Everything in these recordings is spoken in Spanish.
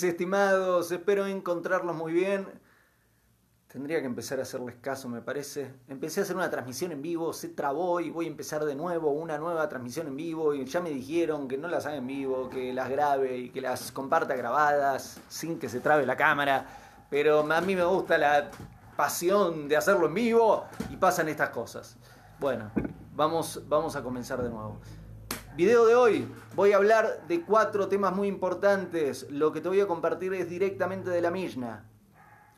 Mis estimados, espero encontrarlos muy bien. Tendría que empezar a hacerles caso, me parece. Empecé a hacer una transmisión en vivo, se trabó y voy a empezar de nuevo una nueva transmisión en vivo y ya me dijeron que no las haga en vivo, que las grabe y que las comparta grabadas sin que se trabe la cámara. Pero a mí me gusta la pasión de hacerlo en vivo y pasan estas cosas. Bueno, vamos, vamos a comenzar de nuevo. Video de hoy, voy a hablar de cuatro temas muy importantes. Lo que te voy a compartir es directamente de la Mishnah.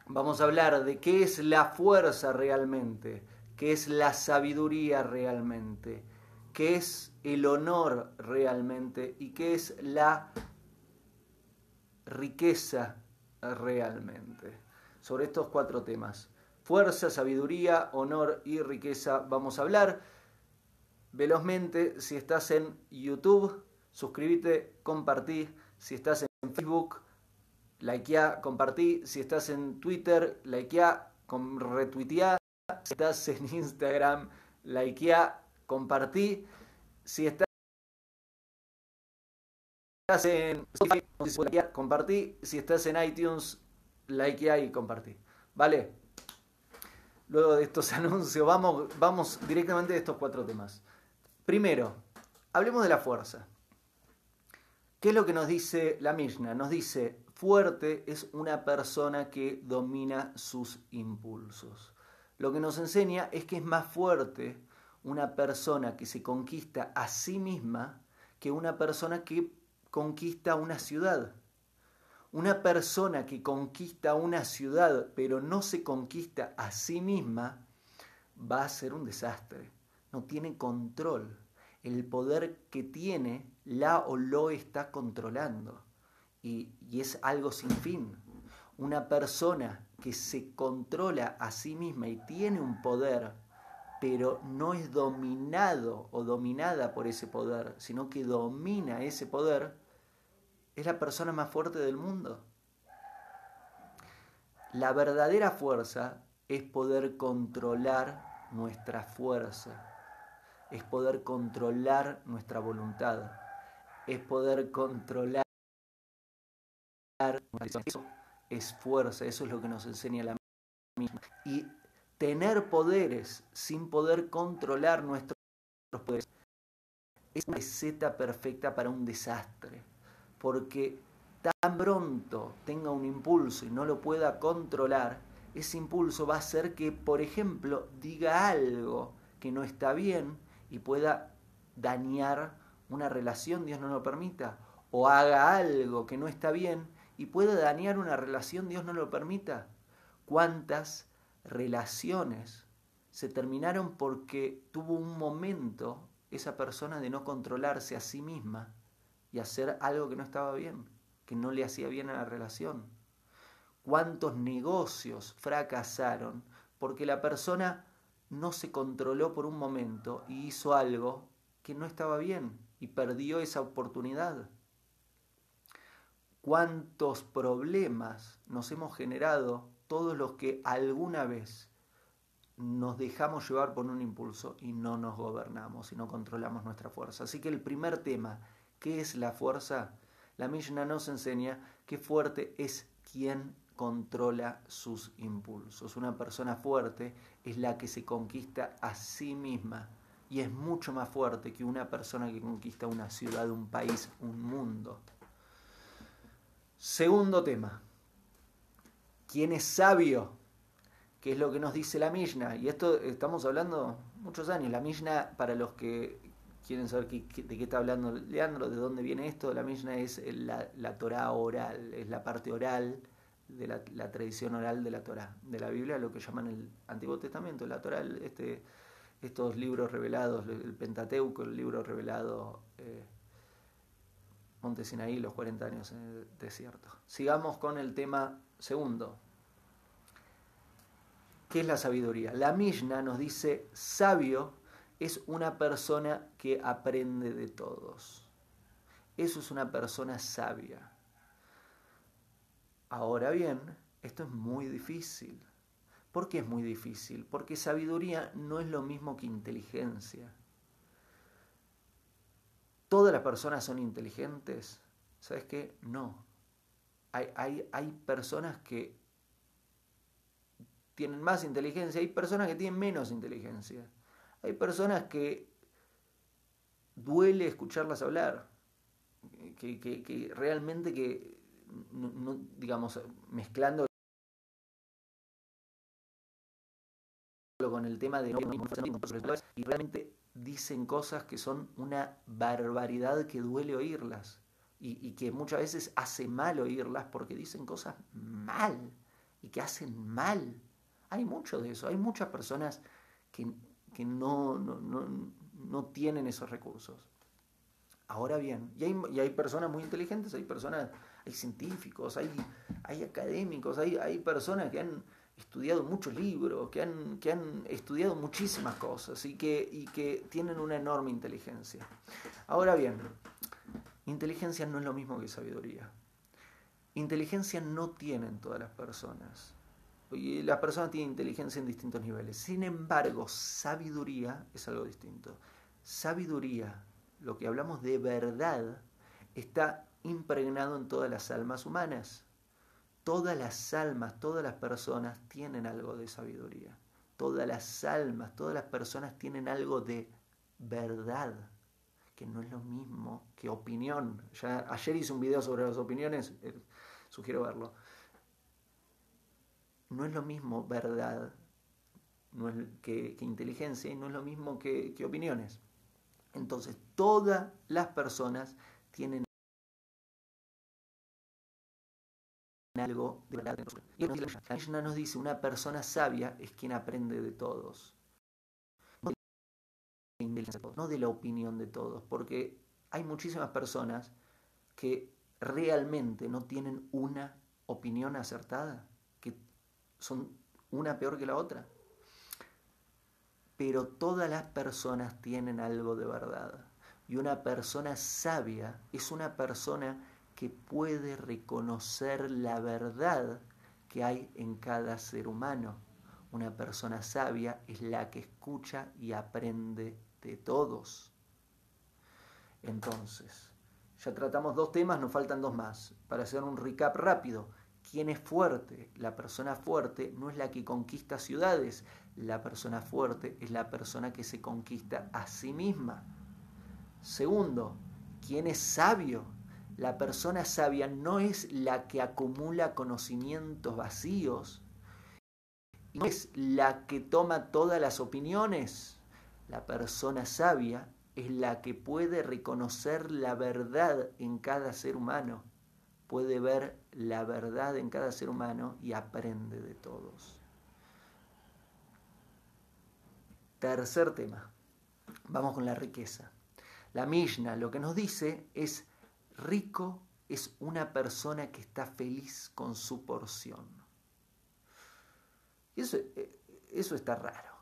Vamos a hablar de qué es la fuerza realmente, qué es la sabiduría realmente, qué es el honor realmente y qué es la riqueza realmente. Sobre estos cuatro temas, fuerza, sabiduría, honor y riqueza, vamos a hablar. Velozmente, si estás en YouTube, suscríbete, compartí. Si estás en Facebook, likea, compartí. Si estás en Twitter, likea, retuitea. Si estás en Instagram, likea, compartí. Si estás en Spotify, compartí. Si estás en iTunes, likea y compartí. ¿Vale? Luego de estos anuncios, vamos, vamos directamente a estos cuatro temas. Primero, hablemos de la fuerza. ¿Qué es lo que nos dice la Mishnah? Nos dice, fuerte es una persona que domina sus impulsos. Lo que nos enseña es que es más fuerte una persona que se conquista a sí misma que una persona que conquista una ciudad. Una persona que conquista una ciudad pero no se conquista a sí misma va a ser un desastre. No tiene control. El poder que tiene la o lo está controlando y, es algo sin fin. Una persona que se controla a sí misma y tiene un poder, pero no es dominado o dominada por ese poder, sino que domina ese poder, es la persona más fuerte del mundo. La verdadera fuerza es poder controlar nuestra fuerza, es poder controlar nuestra voluntad, es poder controlar eso es fuerza, eso es lo que nos enseña la misma. Y tener poderes sin poder controlar nuestros poderes es una receta perfecta para un desastre, porque tan pronto tenga un impulso y no lo pueda controlar, ese impulso va a hacer que, por ejemplo, diga algo que no está bien y pueda dañar una relación, Dios no lo permita, o haga algo que no está bien y puede dañar una relación, Dios no lo permita. ¿Cuántas relaciones se terminaron porque tuvo un momento esa persona de no controlarse a sí misma y hacer algo que no estaba bien, que no le hacía bien a la relación? ¿Cuántos negocios fracasaron porque la persona no se controló por un momento y hizo algo que no estaba bien y perdió esa oportunidad? cuántos problemas nos hemos generado todos los que alguna vez nos dejamos llevar por un impulso y no nos gobernamos y no controlamos nuestra fuerza. Así que el primer tema, ¿qué es la fuerza? La Mishnah nos enseña que fuerte es quien controla sus impulsos. Una persona fuerte es la que se conquista a sí misma y es mucho más fuerte que una persona que conquista una ciudad, un país, un mundo. Segundo tema. ¿Quién es sabio? ¿Qué es lo que nos dice la Mishnah? Y esto estamos hablando muchos años. La Mishnah, para los que quieren saber de qué está hablando Leandro, de dónde viene esto, la Mishnah es la, la Torah oral, es la parte oral de la, tradición oral de la Torah, de la Biblia, lo que llaman el Antiguo Testamento, la Torah, este, estos libros revelados, el Pentateuco, el libro revelado. Eh, Monte Sinaí, los 40 años en el desierto. Sigamos con el tema segundo. ¿Qué es la sabiduría? La Mishnah nos dice, sabio es una persona que aprende de todos. Eso es una persona sabia. Ahora bien, esto es muy difícil. ¿Por qué es muy difícil? Porque sabiduría no es lo mismo que inteligencia. ¿Todas las personas son inteligentes? ¿Sabes qué? No. hay, hay, hay personas que tienen más inteligencia, hay personas que tienen menos inteligencia. Hay personas que duele escucharlas hablar, que, que, realmente que, no, digamos, mezclando con el tema de y realmente dicen cosas que son una barbaridad que duele oírlas y, y, que muchas veces hace mal oírlas porque dicen cosas mal y que hacen mal. Hay mucho de eso, hay muchas personas que, que no, no, no, no, tienen esos recursos. Ahora bien, y hay, y hay, personas muy inteligentes, hay personas, hay científicos, hay, hay académicos, hay, hay personas que han estudiado muchos libros, que han, que han estudiado muchísimas cosas y que, y que tienen una enorme inteligencia. Ahora bien, inteligencia no es lo mismo que sabiduría. Inteligencia no tienen todas las personas. Y las personas tienen inteligencia en distintos niveles. Sin embargo, sabiduría es algo distinto. Sabiduría, lo que hablamos de verdad, está impregnado en todas las almas humanas. Todas las almas, todas las personas tienen algo de sabiduría. Todas las almas, todas las personas tienen algo de verdad, que no es lo mismo que opinión. Ya ayer hice un video sobre las opiniones, eh, sugiero verlo no es lo mismo verdad no es que, inteligencia y no es lo mismo que, opiniones. Entonces, todas las personas tienen algo de verdad. Y la Mishnah nos dice, una persona sabia es quien aprende de todos. No de la opinión de todos, porque hay muchísimas personas que realmente no tienen una opinión acertada son una peor que la otra. Pero todas las personas tienen algo de verdad. Y una persona sabia es una persona que puede reconocer la verdad que hay en cada ser humano. Una persona sabia es la que escucha y aprende de todos. Entonces, ya tratamos dos temas, nos faltan dos más. Para hacer un recap rápido, ¿Quién es fuerte? La persona fuerte no es la que conquista ciudades, la persona fuerte es la persona que se conquista a sí misma. Segundo, ¿quién es sabio? La persona sabia no es la que acumula conocimientos vacíos, no es la que toma todas las opiniones. La persona sabia es la que puede reconocer la verdad en cada ser humano puede ver la verdad en cada ser humano y aprende de todos. Tercer tema. Vamos con la riqueza. La Mishnah lo que nos dice es, rico es una persona que está feliz con su porción. Y eso, eh, eso está raro.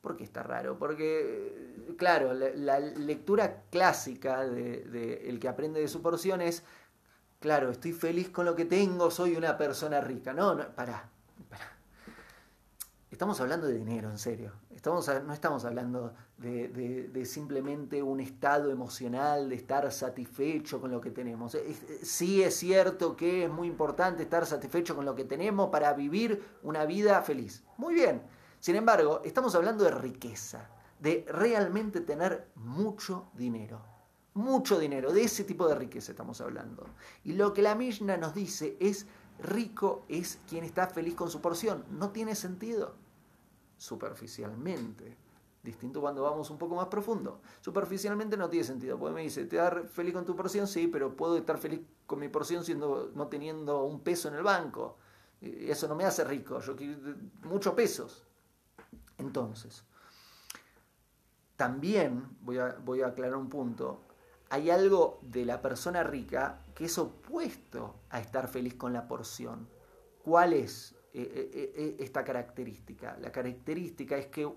¿Por qué está raro? Porque, claro, la, lectura clásica de, el que aprende de su porción es claro, estoy feliz con lo que tengo, soy una persona rica. No, no, pará, pará. Estamos hablando de dinero, en serio. Estamos, no estamos hablando de, simplemente un estado emocional, de estar satisfecho con lo que tenemos. Sí es cierto que es muy importante estar satisfecho con lo que tenemos para vivir una vida feliz. Muy bien. Sin embargo, estamos hablando de riqueza, de realmente tener mucho dinero mucho dinero, de ese tipo de riqueza estamos hablando. Y lo que la Mishnah nos dice es, rico es quien está feliz con su porción. No tiene sentido. Superficialmente. Distinto cuando vamos un poco más profundo. Superficialmente no tiene sentido. Porque me dice, ¿te das feliz con tu porción? Sí, pero puedo estar feliz con mi porción siendo, no teniendo un peso en el banco. Eso no me hace rico. Yo quiero muchos pesos. Entonces, también voy a, voy a aclarar un punto hay algo de la persona rica que es opuesto a estar feliz con la porción. ¿Cuál es eh, eh, eh, esta característica? La característica es que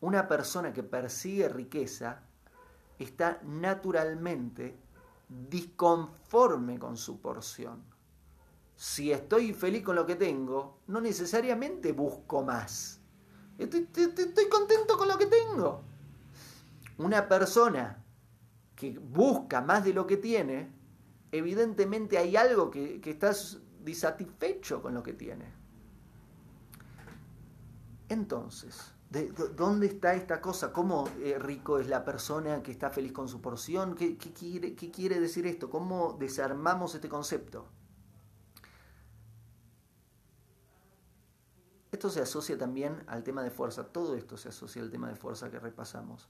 una persona que persigue riqueza está naturalmente disconforme con su porción. Si estoy feliz con lo que tengo, no necesariamente busco más. Estoy, contento con lo que tengo una persona que busca más de lo que tiene, evidentemente hay algo que, que estás disatisfecho con lo que tiene. Entonces, ¿Dónde está esta cosa? ¿Cómo eh, rico es la persona que está feliz con su porción? ¿Qué, quiere, ¿Qué, quiere, decir esto? ¿Cómo desarmamos este concepto? Esto se asocia también al tema de fuerza. Todo esto se asocia al tema de fuerza que repasamos.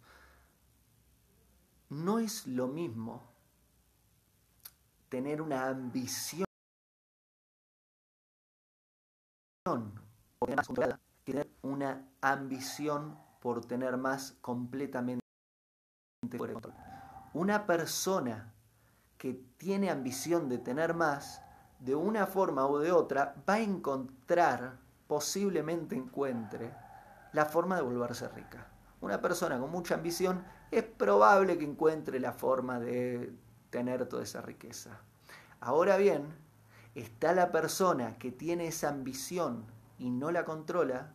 No es lo mismo tener una ambición o tener una ambición por tener más completamente fuera de control. Una persona que tiene ambición de tener más, de una forma u de otra, va a encontrar, posiblemente encuentre, la forma de volverse rica. Una persona con mucha ambición es probable que encuentre la forma de tener toda esa riqueza. Ahora bien, está la persona que tiene esa ambición y no la controla,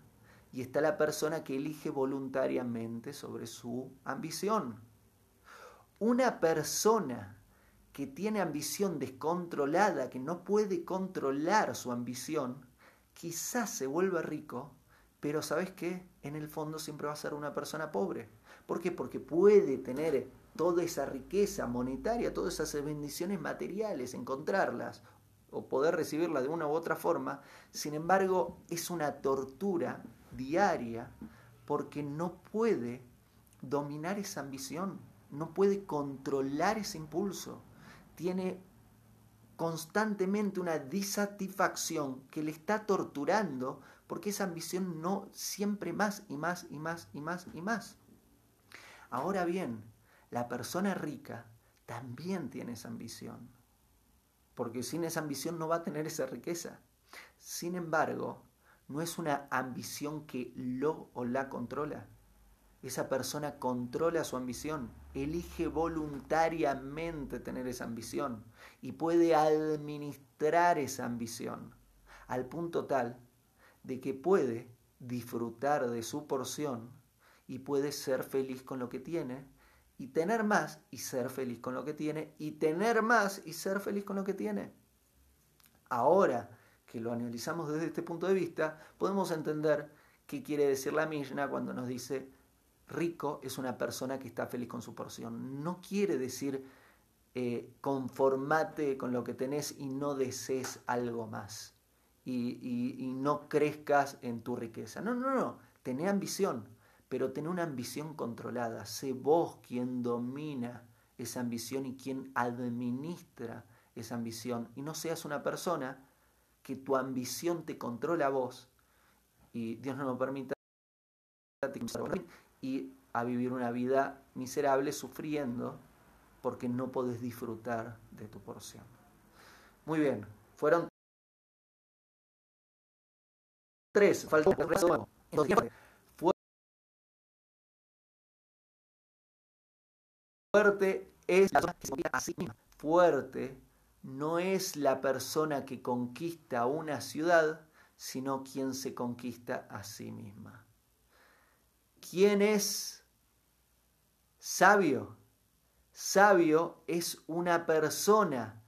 y está la persona que elige voluntariamente sobre su ambición. Una persona que tiene ambición descontrolada, que no puede controlar su ambición, quizás se vuelva rico, pero ¿sabes qué? En el fondo siempre va a ser una persona pobre. ¿Por qué? Porque puede tener toda esa riqueza monetaria, todas esas bendiciones materiales, encontrarlas o poder recibirla de una u otra forma, sin embargo es una tortura diaria porque no puede dominar esa ambición, no puede controlar ese impulso, tiene constantemente una disatisfacción que le está torturando porque esa ambición no siempre más y más y más y más y más. Ahora bien, la persona rica también tiene esa ambición, porque sin esa ambición no va a tener esa riqueza. Sin embargo, no es una ambición que lo o la controla. Esa persona controla su ambición, elige voluntariamente tener esa ambición y puede administrar esa ambición al punto tal de que puede disfrutar de su porción y puede ser feliz con lo que tiene y tener más y ser feliz con lo que tiene y tener más y ser feliz con lo que tiene. Ahora, que lo analizamos desde este punto de vista, podemos entender qué quiere decir la Mishnah cuando nos dice rico es una persona que está feliz con su porción. No quiere decir eh, conformate con lo que tenés y no desees algo más y, y, no crezcas en tu riqueza. No, no, no, tené ambición, pero tené una ambición controlada. Sé vos quien domina esa ambición y quien administra esa ambición y no seas una persona que tu ambición te controla a vos y Dios no lo permita y a vivir una vida miserable sufriendo porque no podés disfrutar de tu porción. Muy bien, fueron tres, faltó Fuerte es la persona que se así misma. Fuerte no es la persona que conquista una ciudad, sino quien se conquista a sí misma. ¿Quién es sabio? Sabio es una persona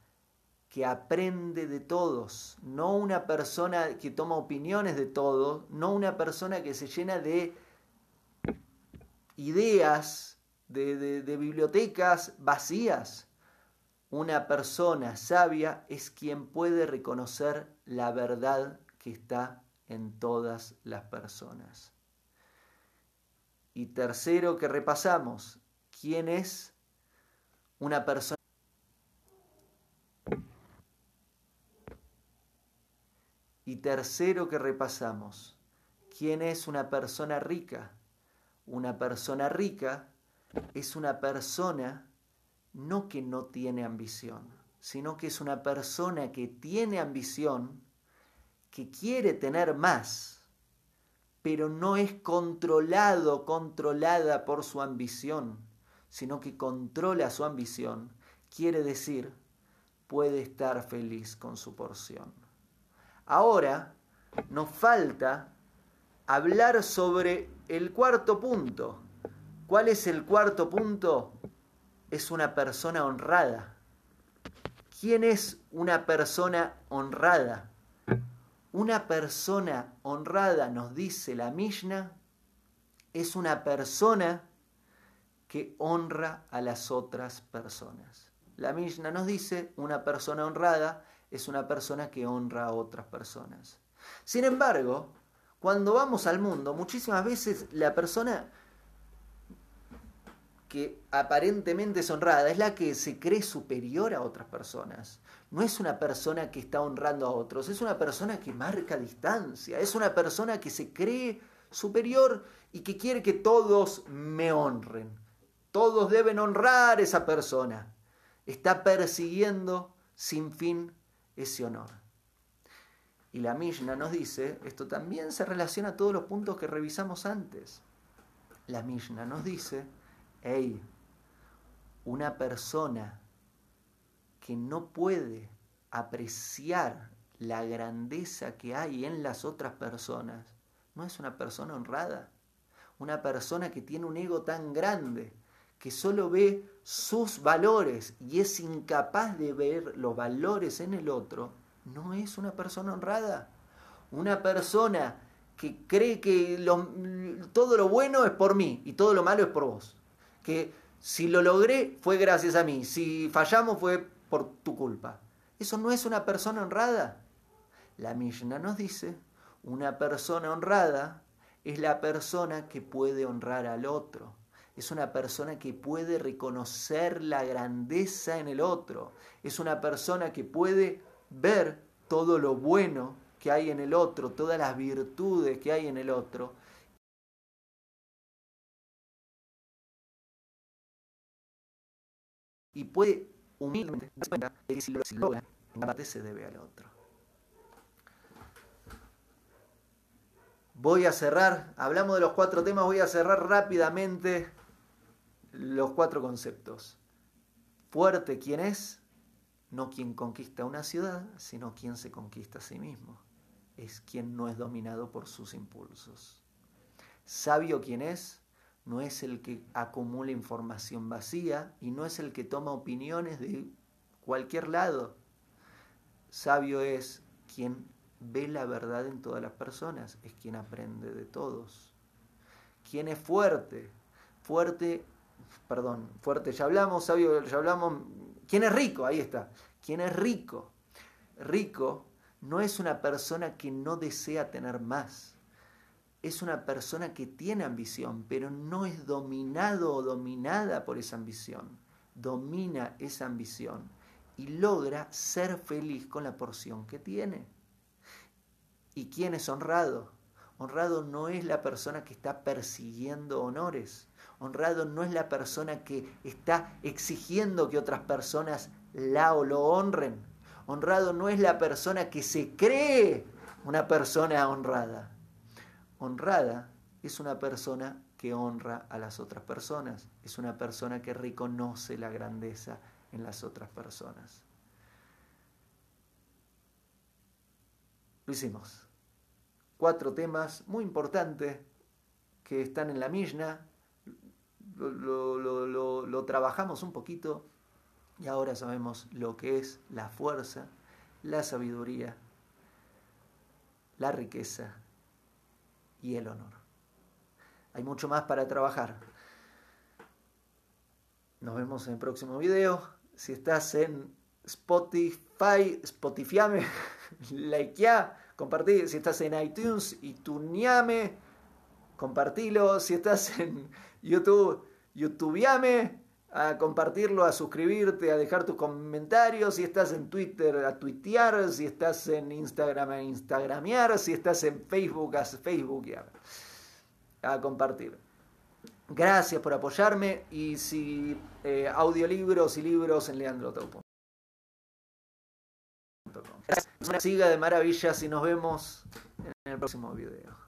que aprende de todos, no una persona que toma opiniones de todos, no una persona que se llena de ideas, de, bibliotecas vacías, una persona sabia es quien puede reconocer la verdad que está en todas las personas. Y tercero que repasamos, ¿quién es una persona? Y tercero que repasamos, ¿quién es una persona rica? Una persona rica es una persona no que no tiene ambición, sino que es una persona que tiene ambición, que quiere tener más, pero no es controlado, controlada por su ambición, sino que controla su ambición, quiere decir, puede estar feliz con su porción. Ahora nos falta hablar sobre el cuarto punto. ¿Cuál es el cuarto punto? es una persona honrada. ¿Quién es una persona honrada? Una persona honrada, nos dice la Mishnah, es una persona que honra a las otras personas. La Mishnah nos dice, una persona honrada es una persona que honra a otras personas. Sin embargo, cuando vamos al mundo, muchísimas veces la persona que aparentemente es honrada es la que se cree superior a otras personas. No es una persona que está honrando a otros, es una persona que marca distancia, es una persona que se cree superior y que quiere que todos me honren. Todos deben honrar a esa persona. Está persiguiendo sin fin ese honor. Y la Mishnah nos dice, esto también se relaciona a todos los puntos que revisamos antes. La Mishnah nos dice, hey, una persona que no puede apreciar la grandeza que hay en las otras personas, no es una persona honrada. Una persona que tiene un ego tan grande que solo ve sus valores y es incapaz de ver los valores en el otro, no es una persona honrada. Una persona que cree que todo lo bueno es por mí y todo lo malo es por vos. Que si lo logré fue gracias a mí, si fallamos fue por tu culpa. Eso no es una persona honrada. La Mishnah nos dice, una persona honrada es la persona que puede honrar al otro. Es una persona que puede reconocer la grandeza en el otro. Es una persona que puede ver todo lo bueno que hay en el otro, todas las virtudes que hay en el otro. Y puede humildemente darse que si lo logra, en parte se debe al otro. Voy a cerrar, hablamos de los cuatro temas, voy a cerrar rápidamente los cuatro conceptos. Fuerte, ¿quién es? no quien conquista una ciudad, sino quien se conquista a sí mismo. Es quien no es dominado por sus impulsos. Sabio quien es, no es el que acumula información vacía y no es el que toma opiniones de cualquier lado. Sabio es quien ve la verdad en todas las personas, es quien aprende de todos. ¿Quién es fuerte? Fuerte, perdón, fuerte ya hablamos, sabio ya hablamos, ¿Quién es rico? Ahí está. ¿Quién es rico? Rico no es una persona que no desea tener más. Es una persona que tiene ambición, pero no es dominado o dominada por esa ambición. Domina esa ambición y logra ser feliz con la porción que tiene. ¿Y quién es honrado? Honrado no es la persona que está persiguiendo honores. Honrado no es la persona que está exigiendo que otras personas la o lo honren. Honrado no es la persona que se cree una persona honrada. Honrada es una persona que honra a las otras personas. Es una persona que reconoce la grandeza en las otras personas. Lo hicimos. Cuatro temas muy importantes que están en la Mishnah, lo, trabajamos un poquito y ahora sabemos lo que es la fuerza, la sabiduría, la riqueza y el honor. Hay mucho más para trabajar. Nos vemos en el próximo video. Si estás en Spotify, Spotifyame, likeá, compartí. Si estás en iTunes, y tuneame, compartilo. Si estás en YouTube, youtubeame, a compartirlo, a suscribirte, a dejar tus comentarios, si estás en Twitter, a tuitear, si estás en Instagram, a instagramear, si estás en Facebook, a facebookear, a compartir. Gracias por apoyarme y si eh, audiolibros y libros en leandrotau.com. Siga de maravillas y nos vemos en el próximo video.